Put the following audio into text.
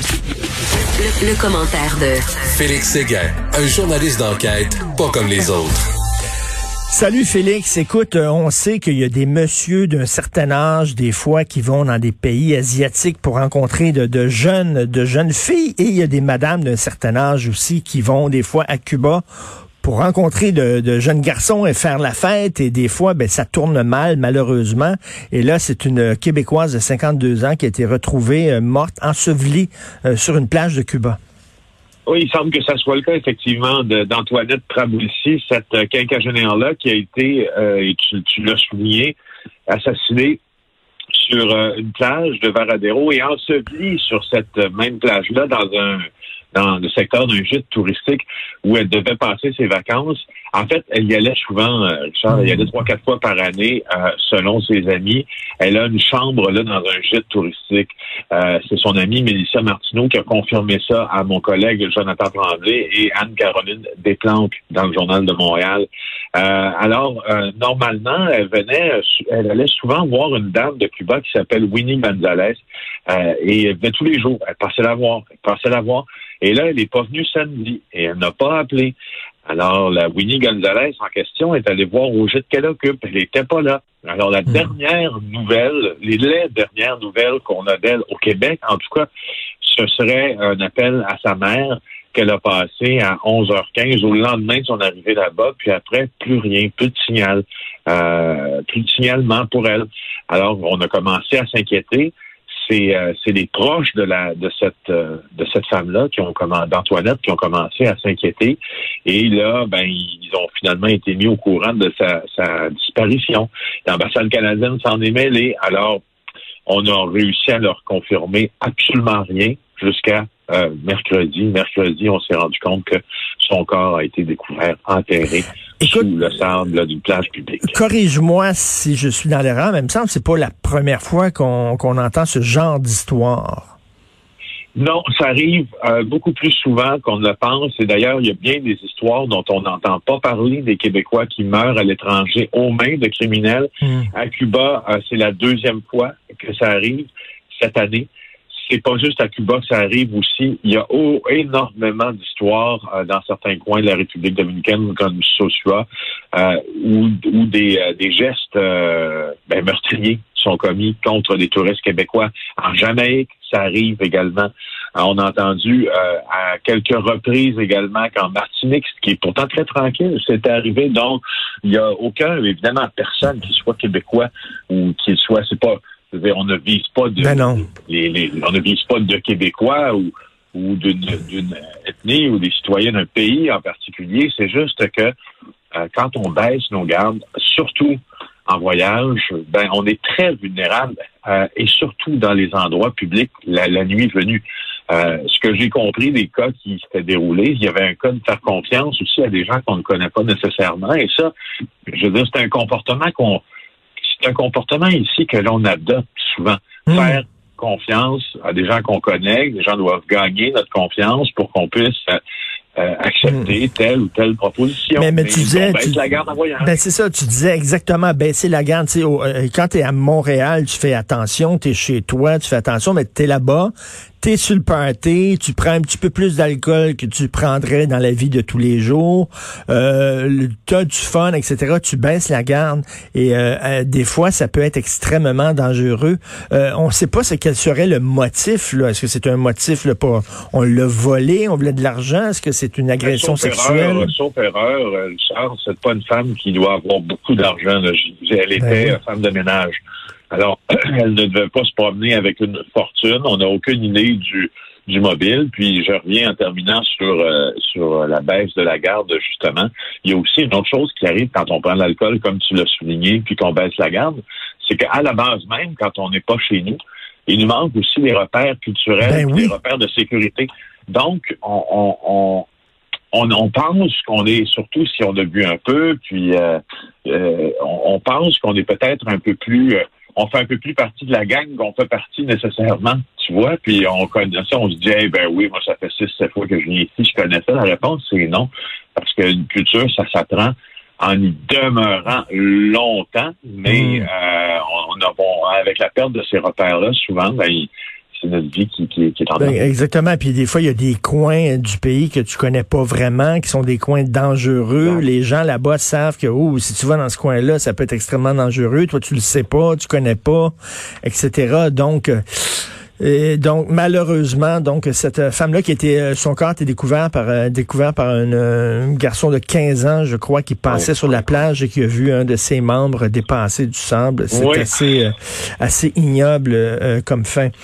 Le, le commentaire de Félix Séguin, un journaliste d'enquête pas comme les autres. Salut Félix, écoute, euh, on sait qu'il y a des messieurs d'un certain âge, des fois, qui vont dans des pays asiatiques pour rencontrer de, de jeunes, de jeunes filles, et il y a des madames d'un certain âge aussi qui vont des fois à Cuba pour rencontrer de, jeunes garçons et faire la fête. Et des fois, ben, ça tourne mal, malheureusement. Et là, c'est une Québécoise de 52 ans qui a été retrouvée euh, morte, ensevelie euh, sur une plage de Cuba. Oui, il semble que ça soit le cas, effectivement, d'Antoinette Trabulsi, cette euh, quinquagénaire-là qui a été, et tu, tu l'as souligné, assassinée sur une plage de Varadero et ensevelie sur cette même plage-là dans un dans le secteur d'un gîte touristique où elle devait passer ses vacances. En fait, elle y allait souvent, euh, Richard, elle y allait trois, quatre fois par année, euh, selon ses amis. Elle a une chambre là dans un gîte touristique. Euh, c'est son amie Mélissa Martineau qui a confirmé ça à mon collègue Jonathan Tremblay et Anne-Caroline Desplanques dans le Journal de Montréal. alors, normalement, elle venait, elle allait souvent voir une dame de Cuba qui s'appelle Winnie Gonzalez et elle venait tous les jours. Elle passait la voir, elle passait la voir. Et là, elle n'est pas venue samedi et elle n'a pas appelé. Alors, la Winnie Gonzalez en question est allée voir au gîte qu'elle occupe. Elle n'était pas là. Alors, la hmm. dernière nouvelle, les, dernières nouvelles qu'on a d'elle au Québec, en tout cas, ce serait un appel à sa mère qu'elle a passé à 11h15 au lendemain de son arrivée là-bas, puis après, plus rien, plus de signal, euh, plus de signalement pour elle. Alors, on a commencé à s'inquiéter c'est euh, c'est les proches de cette euh, de cette femme-là qui ont d'Antoinette qui ont commencé à s'inquiéter et là ben ils ont finalement été mis au courant de sa, sa disparition. L'ambassade canadienne s'en est mêlée. Alors on a réussi à leur confirmer absolument rien jusqu'à euh, mercredi. Mercredi, on s'est rendu compte que son corps a été découvert enterré sous le sable d'une plage publique. Corrige-moi si je suis dans l'erreur, mais il me semble que c'est pas la première fois qu'on entend ce genre d'histoire. Non, ça arrive euh, beaucoup plus souvent qu'on ne le pense. Et d'ailleurs, il y a bien des histoires dont on n'entend pas parler des Québécois qui meurent à l'étranger aux mains de criminels. Hmm. À Cuba, euh, c'est la deuxième fois que ça arrive cette année c'est pas juste à Cuba que ça arrive aussi. Il y a énormément d'histoires euh, dans certains coins de la République dominicaine, comme Sosua, euh, où, des, euh, gestes ben, meurtriers sont commis contre des touristes québécois. En Jamaïque, ça arrive également. on a entendu à quelques reprises également qu'en Martinique, ce qui est pourtant très tranquille, c'est arrivé. Donc, il n'y a aucun, évidemment, personne qui soit québécois ou qui soit, c'est pas on ne vise pas de, ben on ne vise pas de Québécois ou, ou d'une ethnie ou des citoyens d'un pays en particulier. C'est juste que euh, quand on baisse nos gardes, surtout en voyage, ben on est très vulnérable euh, et surtout dans les endroits publics la, nuit venue. Euh, ce que j'ai compris des cas qui s'étaient déroulés, il y avait un cas de faire confiance aussi à des gens qu'on ne connaît pas nécessairement. Et ça, je veux dire, c'est un comportement qu'on c'est un comportement ici que l'on adopte souvent. Hmm. Faire confiance à des gens qu'on connaît, les gens doivent gagner notre confiance pour qu'on puisse euh, euh, accepter hmm. telle ou telle proposition. Mais, tu disais, la garde en Ben c'est ça, tu disais exactement baisser la garde. Euh, quand tu es à Montréal, tu fais attention, tu es chez toi, tu fais attention, mais tu es là-bas, t'es sur le party, tu prends un petit peu plus d'alcool que tu prendrais dans la vie de tous les jours, euh, t'as du fun, etc. Tu baisses la garde et euh, euh, des fois, ça peut être extrêmement dangereux. Euh, on ne sait pas ce quel serait le motif. Là. Est-ce que c'est un motif là, pour on l'a volé, on voulait de l'argent? Est-ce que c'est une agression sexuelle? sauf erreur, Charles, c'est pas une femme qui doit avoir beaucoup d'argent. Elle était ben femme de ménage. Alors, elle ne devait pas se promener avec une fortune. On n'a aucune idée du, du mobile. Puis je reviens en terminant sur euh, sur la baisse de la garde, justement. Il y a aussi une autre chose qui arrive quand on prend l'alcool, comme tu l'as souligné, puis qu'on baisse la garde, c'est qu'à la base même, quand on n'est pas chez nous, Il nous manque aussi les repères culturels, ben les repères de sécurité. Donc, on, on, on, on pense qu'on est, surtout si on a bu un peu, puis euh, euh, on, pense qu'on est peut-être un peu plus, euh, on fait un peu plus partie de la gang qu'on fait partie nécessairement, tu vois, puis on connaît ça, on se dit, eh ben oui, moi ça fait six, sept fois que je viens ici, je connais ça. La réponse, c'est non, parce qu'une culture, ça s'apprend en y demeurant longtemps, mais hmm. on, a, bon, avec la perte de ces repères-là, souvent, ben, c'est notre vie qui, est en ben, Exactement. Puis des fois, il y a des coins du pays que tu connais pas vraiment, qui sont des coins dangereux. Les gens là-bas savent que oh, si tu vas dans ce coin-là, ça peut être extrêmement dangereux. Toi, tu le sais pas, tu connais pas, etc. Donc euh, et donc malheureusement, donc cette femme-là qui était euh, son corps était découvert par euh, découvert par un, garçon de 15 ans, je crois, qui passait sur la plage et qui a vu un de ses membres dépasser du sable. C'est assez assez ignoble comme fin.